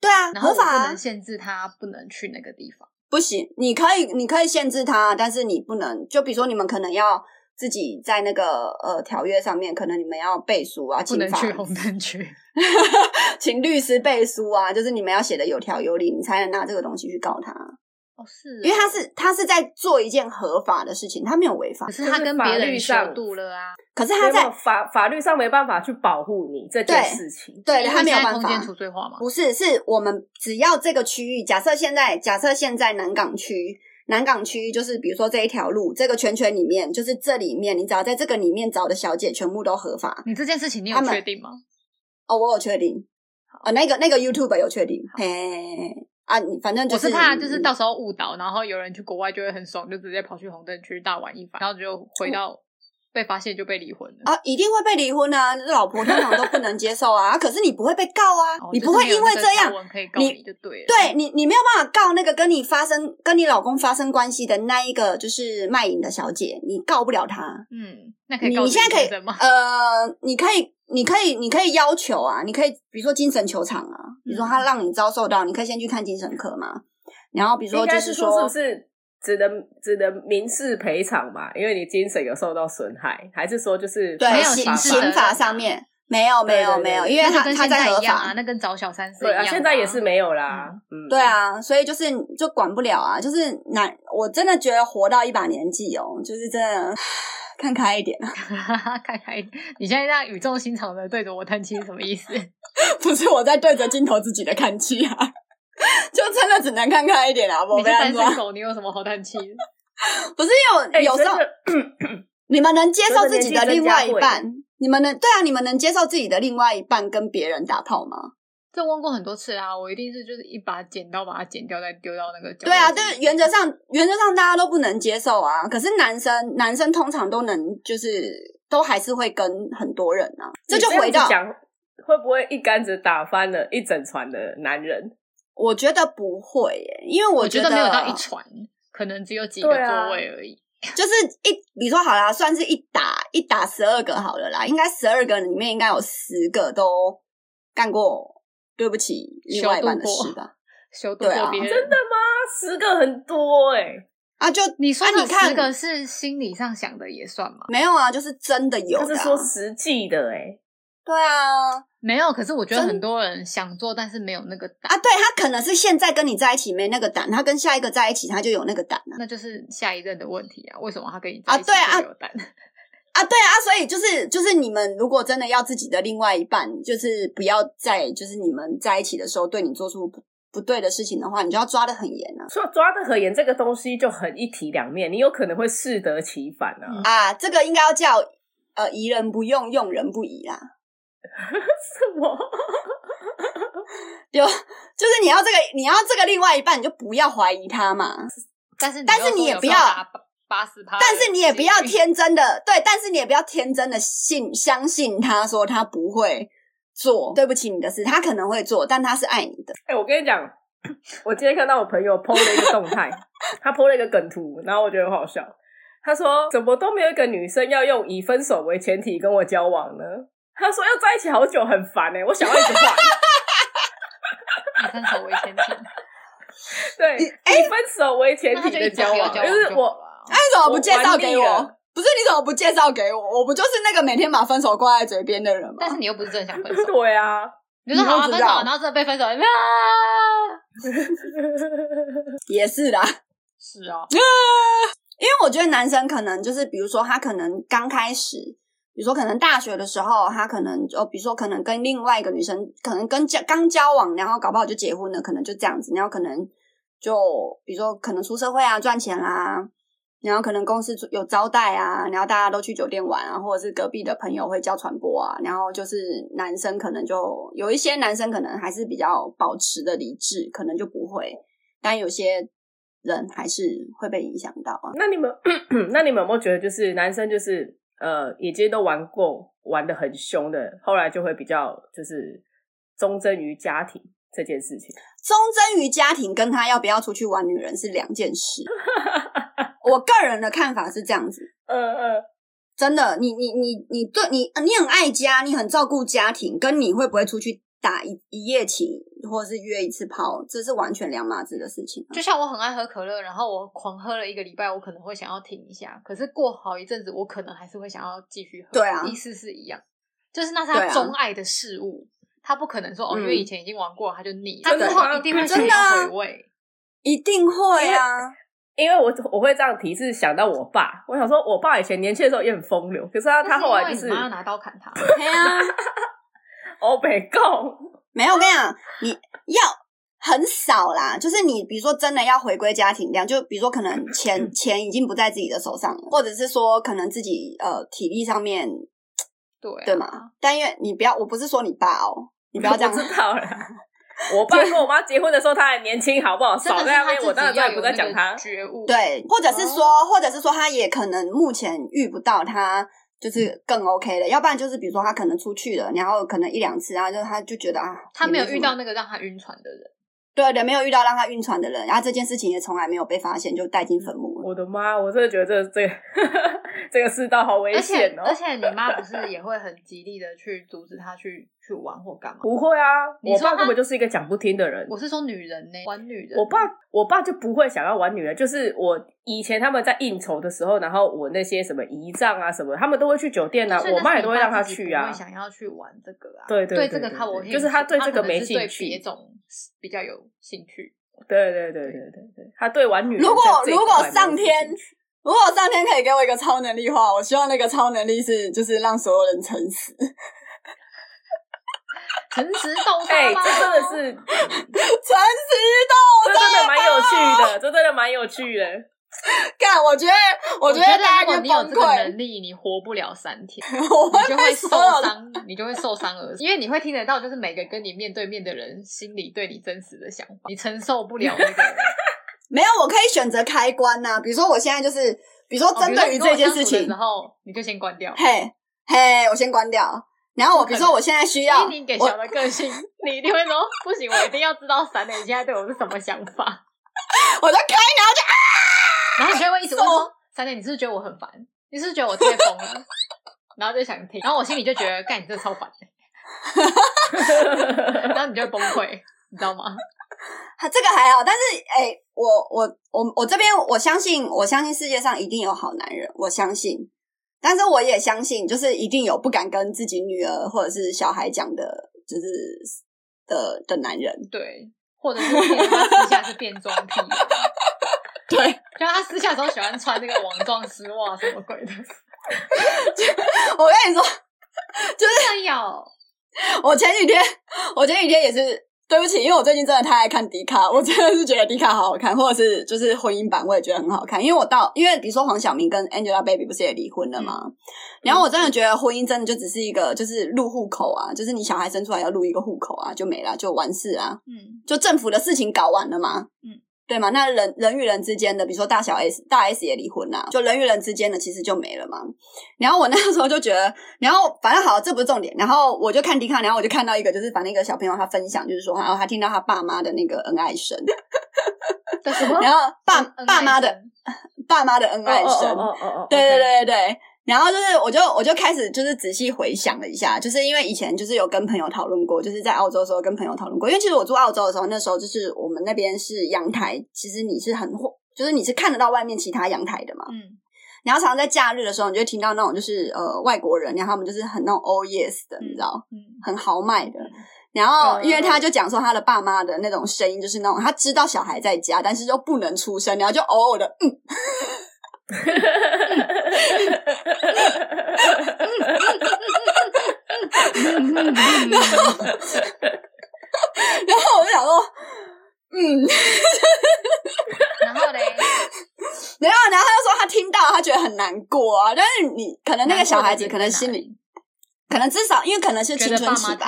Speaker 2: 对啊，
Speaker 3: 合法
Speaker 2: 啊，
Speaker 3: 不能限制他不能去那个地方。
Speaker 2: 不行，你可以你可以限制他，但是你不能。就比如说你们可能要自己在那个呃条约上面，可能你们要背书啊，
Speaker 3: 不能去红灯区，
Speaker 2: 请律师背书啊，就是你们要写的有条有理，你才能拿这个东西去告他。
Speaker 3: 哦，是，
Speaker 2: 因为他是他是在做一件合法的事情，他没有违法，
Speaker 3: 可是他跟别人上度了啊。
Speaker 2: 可是他在
Speaker 1: 法法律上没办法去保护你这件事情，
Speaker 2: 对，对他没有办法。
Speaker 3: 空间除罪化吗？
Speaker 2: 不是，是我们只要这个区域，假设现在假设现在南港区，南港区就是比如说这一条路，这个圈圈里面，就是这里面，你只要在这个里面找的小姐，全部都合法。
Speaker 3: 你这件事情你有确定吗？
Speaker 2: 哦，我有确定。哦，那个那个 YouTuber 有确定。嘿。啊，你反正就是，
Speaker 3: 我是怕就是到时候误导，然后有人去国外就会很爽，就直接跑去红灯区大玩一番，然后就回到被发现就被离婚了
Speaker 2: 啊！一定会被离婚啊！老婆通常都不能接受啊！可是你不会被告啊，
Speaker 3: 哦、
Speaker 2: 你不会因为这样，
Speaker 3: 可以告你就对了。
Speaker 2: 对你，你没有办法告那个跟你发生跟你老公发生关系的那一个就是卖淫的小姐，你告不了她。
Speaker 3: 嗯，那可以告你，
Speaker 2: 你现在可以呃，你可以。你可以，你可以要求啊，你可以，比如说精神球场啊，比如说他让你遭受到，你可以先去看精神科嘛。然后比如说就是说，
Speaker 1: 是不是只能只能民事赔偿嘛？因为你精神有受到损害，还是说就是
Speaker 2: 对刑刑法上面没有没有没有，因为他他在合法
Speaker 3: 啊，那跟找小三是
Speaker 1: 对啊，现在也是没有啦。嗯，
Speaker 2: 对啊，所以就是就管不了啊，就是男，我真的觉得活到一把年纪哦，就是真的。看开一点啊！
Speaker 3: 看开一点！你现在这样语重心长的对着我叹气是什么意思？
Speaker 2: 不是我在对着镜头自己的叹气啊，就真的只能看开一点啊！我
Speaker 3: 你是单身狗，你有什么好叹气？
Speaker 2: 不是有、欸、有时候 你们能接受自己的另外一半？你们能对啊？你们能接受自己的另外一半跟别人打炮吗？
Speaker 3: 这问过很多次啊，我一定是就是一把剪刀把它剪掉，再丢到那个。
Speaker 2: 对啊，就是原则上原则上大家都不能接受啊。可是男生男生通常都能，就是都还是会跟很多人啊。这就回到
Speaker 1: 讲，会不会一竿子打翻了一整船的男人？
Speaker 2: 我觉得不会耶，因为我觉得，
Speaker 3: 我觉得没有到一船，可能只有几个座位而已。
Speaker 2: 啊、就是一，比如说好啦，算是一打一打十二个好了啦，应该十二个里面应该有十个都干过。对不起，另外一半的事吧。
Speaker 3: 修对啊，
Speaker 1: 真的吗？十个很多哎、欸、
Speaker 2: 啊！就
Speaker 3: 你说，
Speaker 2: 你看，
Speaker 3: 十个是心理上想的也算吗？
Speaker 2: 没有啊，就是真的有的、啊。
Speaker 1: 他是说实际的哎、欸。
Speaker 2: 对啊，
Speaker 3: 没有。可是我觉得很多人想做，但是没有那个胆
Speaker 2: 啊。对，他可能是现在跟你在一起没那个胆，他跟下一个在一起他就有那个胆了、啊。
Speaker 3: 那就是下一任的问题啊？为什么他跟你在一起就有胆？
Speaker 2: 啊，对啊。所以就是就是你们如果真的要自己的另外一半，就是不要在就是你们在一起的时候对你做出不不对的事情的话，你就要抓的很严啊。
Speaker 1: 说抓的很严，这个东西就很一体两面，你有可能会适得其反啊。
Speaker 2: 嗯、啊，这个应该要叫呃疑人不用，用人不疑啦。
Speaker 1: 什么？
Speaker 2: 就就是你要这个，你要这个另外一半，你就不要怀疑他嘛。
Speaker 3: 但是
Speaker 2: 但是你也不要
Speaker 3: 八十趴，
Speaker 2: 但是你也不要天真的对，但是你也不要天真的信相信他说他不会做对不起你的事，他可能会做，但他是爱你的。
Speaker 1: 哎、欸，我跟你讲，我今天看到我朋友 PO 了一个动态，他 PO 了一个梗图，然后我觉得很好笑。他说：“怎么都没有一个女生要用以分手为前提跟我交往呢？”他说：“要在一起好久很烦哎、欸，我想要一直换。”
Speaker 3: 以分手为前提，
Speaker 1: 对，以分手为前提的交往，就，就是我。
Speaker 2: 哎，你怎么不介绍给我？不是你怎么不介绍给我？我不就是那个每天把分手挂在嘴边的人吗？
Speaker 3: 但是你又不是真的想分手。
Speaker 1: 对啊，
Speaker 3: 你说好啊，分手，然后真的被分手，啊，
Speaker 2: 也是啦，
Speaker 3: 是啊，
Speaker 2: 因为我觉得男生可能就是，比如说他可能刚开始，比如说可能大学的时候，他可能就比如说可能跟另外一个女生，可能跟交刚交往，然后搞不好就结婚了，可能就这样子，然后可能就比如说可能出社会啊，赚钱啦。然后可能公司有招待啊，然后大家都去酒店玩啊，或者是隔壁的朋友会叫传播啊，然后就是男生可能就有一些男生可能还是比较保持的理智，可能就不会，但有些人还是会被影响到啊。
Speaker 1: 那你们，那你们有没有觉得，就是男生就是呃，已经都玩过，玩的很凶的，后来就会比较就是忠贞于家庭这件事情？
Speaker 2: 忠贞于家庭跟他要不要出去玩女人是两件事。我个人的看法是这样子，
Speaker 1: 嗯嗯，
Speaker 2: 真的，你你你你对你你很爱家，你很照顾家庭，跟你会不会出去打一一夜情，或者是约一次炮，这是完全两码子的事情。
Speaker 3: 就像我很爱喝可乐，然后我狂喝了一个礼拜，我可能会想要停一下，可是过好一阵子，我可能还是会想要继续喝。
Speaker 2: 对啊，
Speaker 3: 意思是一样，就是那是他钟爱的事物，他不可能说哦，因为以前已经玩过，他就腻，他之后一定会想要回味，
Speaker 2: 一定会啊。
Speaker 1: 因为我我会这样提，是想到我爸。我想说，我爸以前年轻的时候也很风流，可是他是他后来就是
Speaker 3: 妈要拿刀砍他。
Speaker 2: 对啊，
Speaker 1: 欧北共
Speaker 2: 没有。我跟你讲，你要很少啦，就是你比如说真的要回归家庭这样，就比如说可能钱 钱已经不在自己的手上了，或者是说可能自己呃体力上面
Speaker 3: 对、啊、
Speaker 2: 对吗？但因为你不要，我不是说你爸哦，你不要这样
Speaker 1: 知道了。我爸跟我妈结婚的时候，他还年轻，好不好？少在那边，我当然再也不再讲他。
Speaker 3: 觉悟
Speaker 2: 对，或者是说，哦、或者是说，他也可能目前遇不到他，就是更 OK 的。要不然就是，比如说他可能出去了，然后可能一两次，然后就他就觉得啊，
Speaker 3: 他没有遇到那个让他晕船的人。
Speaker 2: 对的，没有遇到让他晕船的人，然后这件事情也从来没有被发现，就带进坟墓了。
Speaker 1: 我的妈！我真的觉得这是、这个、这个世道好危险哦。
Speaker 3: 而且，而且你妈不是也会很极力的去阻止他去去玩或干嘛？
Speaker 1: 不会啊，我爸根本就是一个讲不听的人。
Speaker 3: 我是说女人呢，玩女人。
Speaker 1: 我爸，我爸就不会想要玩女人。就是我以前他们在应酬的时候，然后我那些什么姨丈啊什么，他们都会去酒店啊，我妈也都会让他去啊。
Speaker 3: 会想要去玩这个啊？
Speaker 1: 对对对，
Speaker 3: 对这个他我
Speaker 1: 就是他对这个没兴趣，
Speaker 3: 别种比较有兴趣。
Speaker 1: 对对对对对对，他对玩女人。
Speaker 2: 如果如果上天，如果上天可以给我一个超能力的话，我希望那个超能力是就是让所有人诚实。
Speaker 3: 诚实斗
Speaker 1: 哎、欸，这真的是
Speaker 2: 诚实斗，
Speaker 1: 这真的蛮有趣的，这真的蛮有趣的。
Speaker 2: 干，我觉得，我觉得大家
Speaker 3: 如果你有这个能力，你活不了三天，你就会受伤，你就会受伤而死，因为你会听得到，就是每个跟你面对面的人心里对你真实的想法，你承受不了那个。
Speaker 2: 没有，我可以选择开关呐、啊，比如说我现在就是，比如说针对于这件事情，
Speaker 3: 然后你就先关掉。
Speaker 2: 嘿，嘿，我先关掉。然后我比如说我现在需要，
Speaker 3: 以你给小的个性，你一定会说不行，我一定要知道闪磊现在对我是什么想法。
Speaker 2: 我就开，然后就啊。
Speaker 3: 然后你就会一直问说：“闪磊，你是不是觉得我很烦？你是不是觉得我太疯了？” 然后就想听，然后我心里就觉得：“干，你这超烦。”然后你就会崩溃，你知道吗？
Speaker 2: 这个还好，但是哎、欸，我我我我这边我相信，我相信世界上一定有好男人，我相信。但是我也相信，就是一定有不敢跟自己女儿或者是小孩讲的，就是的的男人，
Speaker 3: 对，或者是他私下是变装癖。
Speaker 2: 对，
Speaker 3: 就他私下时候喜欢穿那个网状丝袜什么鬼的。
Speaker 2: 我跟你说，就是
Speaker 3: 有。
Speaker 2: 我前几天，我前几天也是对不起，因为我最近真的太爱看迪卡，我真的是觉得迪卡好好看，或者是就是婚姻版，我也觉得很好看。因为我到，因为比如说黄晓明跟 Angelababy 不是也离婚了吗？嗯、然后我真的觉得婚姻真的就只是一个，就是入户口啊，就是你小孩生出来要入一个户口啊，就没了，就完事啊。嗯，就政府的事情搞完了嘛。嗯。对嘛？那人人与人之间的，比如说大小 S、大 S 也离婚啦，就人与人之间的其实就没了嘛。然后我那个时候就觉得，然后反正好，这不是重点。然后我就看迪卡，然后我就看到一个，就是把那个小朋友他分享，就是说，然后他听到他爸妈的那个恩爱声，然后爸爸妈的 爸妈的恩爱声，对对对对对。然后就是，我就我就开始就是仔细回想了一下，就是因为以前就是有跟朋友讨论过，就是在澳洲的时候跟朋友讨论过。因为其实我住澳洲的时候，那时候就是我们那边是阳台，其实你是很，就是你是看得到外面其他阳台的嘛。嗯。然后常常在假日的时候，你就会听到那种就是呃外国人，然后他们就是很那种 oh yes 的，你知道，嗯，很豪迈的。然后因为他就讲说他的爸妈的那种声音，就是那种他知道小孩在家，但是又不能出声，然后就偶尔的嗯。然后，然后我就想说，嗯，然后嘞，然后，然后他就说他听到，他觉得很难过啊。但是你可能那个小孩子可能心里。可能至少，因为可能是青春期吧。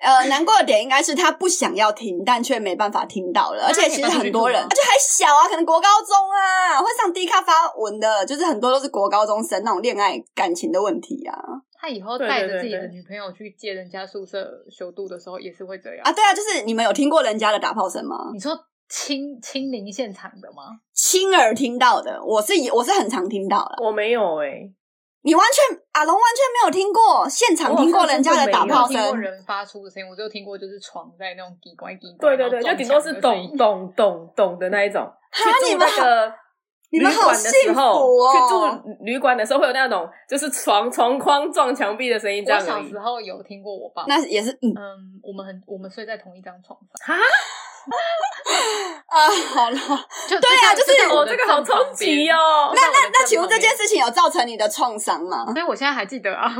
Speaker 2: 呃，难过的点应该是他不想要听，但却没办法听到了。而且其实很多人，而且还小啊，可能国高中啊，会上低咖发文的，就是很多都是国高中生那种恋爱感情的问题啊。
Speaker 3: 他以后带着自己的女朋友去借人家宿舍修度的时候，也是会这样
Speaker 2: 啊。对啊，就是你们有听过人家的打炮声吗？
Speaker 3: 你说亲亲临现场的吗？
Speaker 2: 亲耳听到的，我是我是很常听到的，
Speaker 1: 我没有哎、欸
Speaker 2: 你完全阿龙完全没有听过现场听过人家的打炮声，
Speaker 3: 听过人发出的声音，我就听过就是床在那种滴乖滴
Speaker 1: 乖，对对对，就顶多是咚咚咚咚的那一种。
Speaker 2: 哈，
Speaker 1: 你们旅馆的时候，去住旅馆的时候会有那种就是床床框撞墙壁的声音，这样。我
Speaker 3: 小时候有听过我爸，
Speaker 2: 那也是嗯，
Speaker 3: 我们很我们睡在同一张床上。哈。
Speaker 2: 啊，好了，就对啊，就是
Speaker 1: 我这个好冲击哦。
Speaker 2: 那那那，请问这件事情有造成你的创伤吗？
Speaker 3: 所以我现在还记得啊。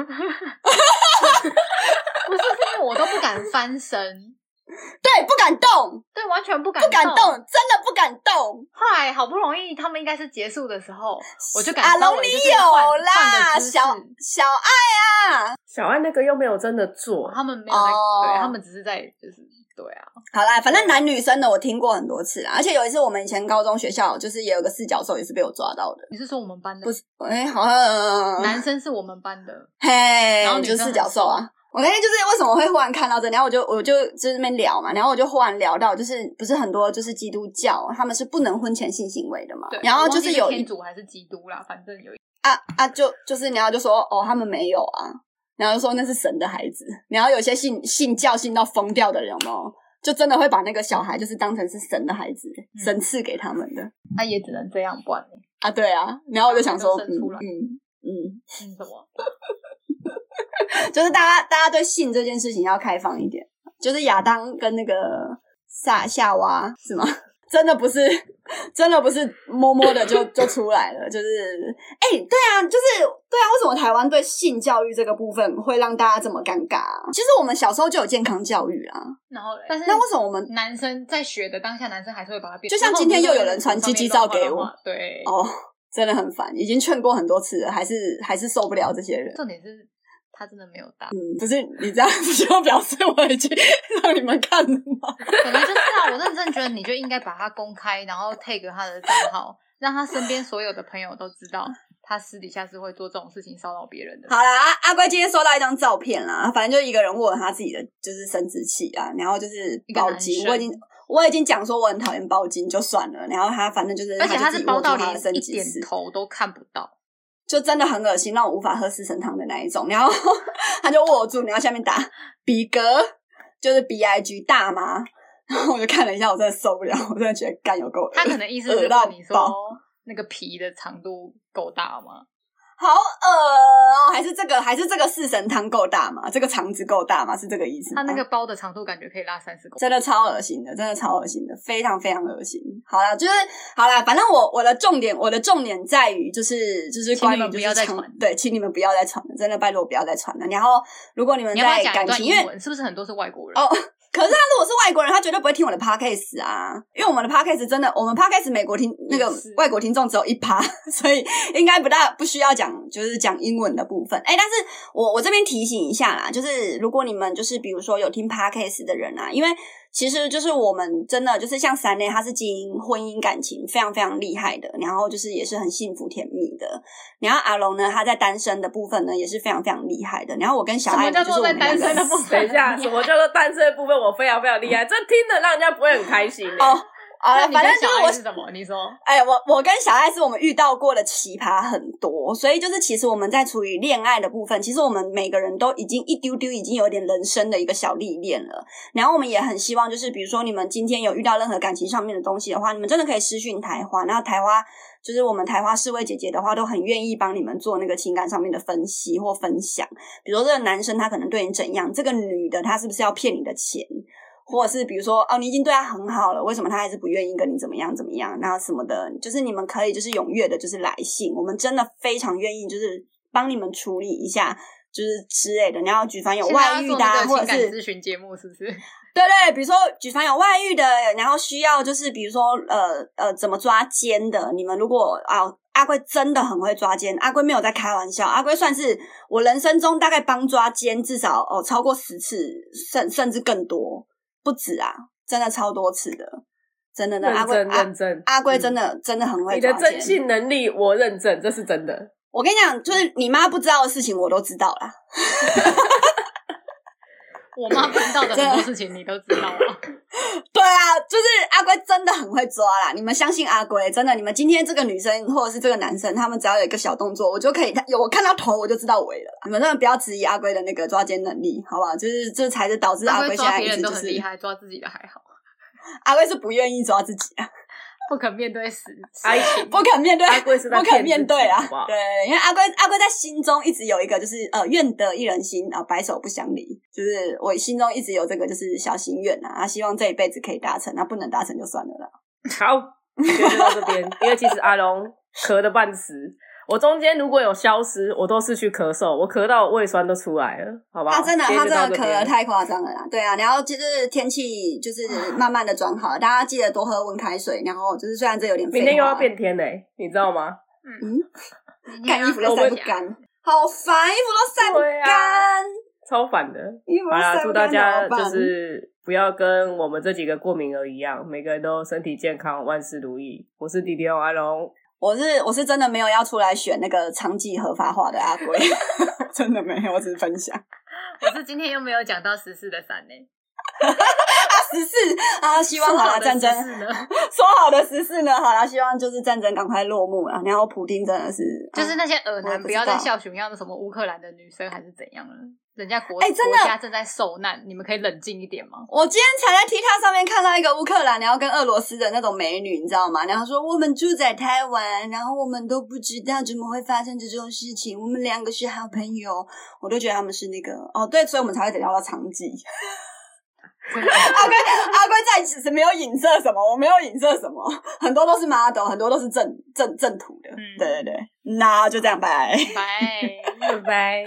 Speaker 3: 不是，是因为我都不敢翻身，
Speaker 2: 对，不敢动，
Speaker 3: 对，完全不敢，
Speaker 2: 不敢动，真的不敢动。
Speaker 3: 后来好不容易，他们应该是结束的时候，我就敢。
Speaker 2: 阿龙，你有啦，小小爱啊，
Speaker 1: 小爱那个又没有真的做，
Speaker 3: 他们没有在，对，他们只是在就是。对啊，
Speaker 2: 好啦，反正男女生的我听过很多次啊，而且有一次我们以前高中学校就是也有个四脚兽，也是被我抓到的。
Speaker 3: 你是说我们班的？
Speaker 2: 不是，哎、欸，好像
Speaker 3: 男生是我们班的，
Speaker 2: 嘿，然后你就四脚兽啊。我那天就是为什么会忽然看到这，然后我就我就就是那边聊嘛，然后我就忽然聊到，就是不是很多就是基督教他们是不能婚前性行为的嘛？对。然后就是有
Speaker 3: 天主还是基督啦，反正有一
Speaker 2: 啊啊，就就是然后就说哦，他们没有啊。然后就说那是神的孩子，然后有些信信教信到疯掉的人哦，就真的会把那个小孩就是当成是神的孩子，嗯、神赐给他们的。
Speaker 3: 那也只能这样办
Speaker 2: 啊，对啊。然后我就想说，嗯嗯
Speaker 3: 嗯，什么？
Speaker 2: 就是大家大家对性这件事情要开放一点，就是亚当跟那个夏夏娃是吗？真的不是，真的不是摸摸的就 就出来了，就是，哎、欸，对啊，就是对啊，为什么台湾对性教育这个部分会让大家这么尴尬啊？其实我们小时候就有健康教育啊，
Speaker 3: 然后，但是
Speaker 2: 那为什么我们
Speaker 3: 男生在学的当下，男生还是会把它变？
Speaker 2: 就像今天又有人传鸡鸡照给我，
Speaker 3: 对，
Speaker 2: 哦，真的很烦，已经劝过很多次了，还是还是受不了这些人。
Speaker 3: 重点是。他真的没有打，
Speaker 2: 嗯，不是你这样子就表示我已经 让你们看了吗？
Speaker 3: 可能就是啊，我认真觉得你就应该把它公开，然后 take 他的账号，让他身边所有的朋友都知道，他私底下是会做这种事情骚扰别人的。
Speaker 2: 好啦，阿乖今天收到一张照片啦，反正就一个人握他自己的就是生殖器啊，然后就是包茎，我已经我已经讲说我很讨厌包茎就算了，然后他反正就是，
Speaker 3: 而且他是包到连一点头都看不到。
Speaker 2: 就真的很恶心，让我无法喝四神汤的那一种。然后 他就握住，然后下面打比格，就是 B I G 大吗？然后我就看了一下，我真的受不了，我真的觉得干有够。
Speaker 3: 他可能意思是到你说，那个皮的长度够大吗？
Speaker 2: 好恶哦！还是这个，还是这个四神汤够大吗？这个肠子够大吗？是这个意思？
Speaker 3: 它那个包的长度感觉可以拉三十公分，
Speaker 2: 真的超恶心的，真的超恶心的，非常非常恶心。好了，就是好了，反正我我的重点，我的重点在于就是就是关于就是传，对，请你们不要再传了，真的拜托不要再传了。然后如果你们在感情，因为
Speaker 3: 是不是很多是外国人？
Speaker 2: 哦，可是他如果是外国人，他绝对不会听我的 podcast 啊，因为我们的 podcast 真的，我们 podcast 美国听那个外国听众只有一趴，所以应该不大不需要讲，就是讲英文的部分。哎，但是我我这边提醒一下啦，就是如果你们就是比如说有听 podcast 的人啊，因为。其实就是我们真的就是像三内，他是经营婚姻感情非常非常厉害的，然后就是也是很幸福甜蜜的。然后阿龙呢，他在单身的部分呢也是非常非常厉害的。然后我跟小爱就是我们单身的部分。
Speaker 1: 等一下，什么叫做单身的部分？我非常非常厉害，这听的让人家不会很开心哦。
Speaker 2: 啊，反正就是我
Speaker 3: 是什么？你说，
Speaker 2: 哎，我我跟小爱是我们遇到过的奇葩很多，所以就是其实我们在处于恋爱的部分，其实我们每个人都已经一丢丢，已经有点人生的一个小历练了。然后我们也很希望，就是比如说你们今天有遇到任何感情上面的东西的话，你们真的可以私讯台花，然后台花就是我们台花四位姐姐的话，都很愿意帮你们做那个情感上面的分析或分享。比如说这个男生他可能对你怎样，这个女的她是不是要骗你的钱？或者是比如说哦，你已经对他很好了，为什么他还是不愿意跟你怎么样怎么样？然后什么的，就是你们可以就是踊跃的，就是来信，我们真的非常愿意，就是帮你们处理一下，就是之类的。然后举凡有外遇的，或者是
Speaker 3: 咨询节目，是不是？
Speaker 2: 对对，比如说举凡有外遇的，然后需要就是比如说呃呃怎么抓奸的，你们如果啊阿贵真的很会抓奸，阿贵没有在开玩笑，阿贵算是我人生中大概帮抓奸至少哦超过十次，甚甚至更多。不止啊，真的超多次的，真的的。阿龟认真，阿龟真的、嗯、真的很会。
Speaker 1: 你的征信能力我认证，这是真的。
Speaker 2: 我跟你讲，就是你妈不知道的事情，我都知道啦。
Speaker 3: 我妈不知道的很多事情，你都知道了。
Speaker 2: 对啊，就是阿龟真的很会抓啦。你们相信阿龟？真的，你们今天这个女生或者是这个男生，他们只要有一个小动作，我就可以，有我看到头我就知道尾了。你们真的不要质疑阿龟的那个抓奸能力，好不好？就是这才是导致阿龟现在一直就是
Speaker 3: 厉害，抓自己的还好。
Speaker 2: 阿龟是不愿意抓自己啊。
Speaker 3: 不肯面对死爱情，
Speaker 2: 不肯面对
Speaker 1: 阿贵是
Speaker 2: 不肯面对啊！对，因为阿贵阿贵在心中一直有一个，就是呃，愿得一人心，然后白首不相离。就是我心中一直有这个，就是小心愿啊，希望这一辈子可以达成，那不能达成就算了啦。
Speaker 1: 好，就到这边，因为其实阿龙咳的半死。我中间如果有消失，我都是去咳嗽，我咳到胃酸都出来了，好吧？
Speaker 2: 他真的，他真的咳得太夸张了啦。对啊，然后就是天气就是慢慢的转好了，大家记得多喝温开水。然后就是虽然这有点，
Speaker 1: 明天又要变天嘞，你知道吗？
Speaker 2: 嗯，干衣服都晒不干，好烦，衣服都晒不干，
Speaker 1: 超烦的。好啦，祝大家就是不要跟我们这几个过敏儿一样，每个人都身体健康，万事如意。我是弟弟阿龙。
Speaker 2: 我是我是真的没有要出来选那个长期合法化的阿龟，真的没有，我只是分享。
Speaker 3: 我是今天又没有讲到时事的三呢。
Speaker 2: 时事啊，希望好了战争呢，说好的十四呢？好了，希望就是战争赶快落幕了。然后普丁真的是，
Speaker 3: 就是那些耳男不，要再笑熊样的什么乌克兰的女生还是怎样了。人家国、欸、真的国家正在受难，你们可以冷静一点吗？
Speaker 2: 我今天才在 TikTok 上面看到一个乌克兰，然后跟俄罗斯的那种美女，你知道吗？然后说我们住在台湾，然后我们都不知道怎么会发生这种事情。我们两个是好朋友，我都觉得他们是那个哦，对，所以我们才会聊到长技。阿龟阿龟在其实没有影射什么，我没有影射什么，很多都是 model，很多都是正正正途的。嗯、对对对，那就这样，拜拜
Speaker 3: 拜拜。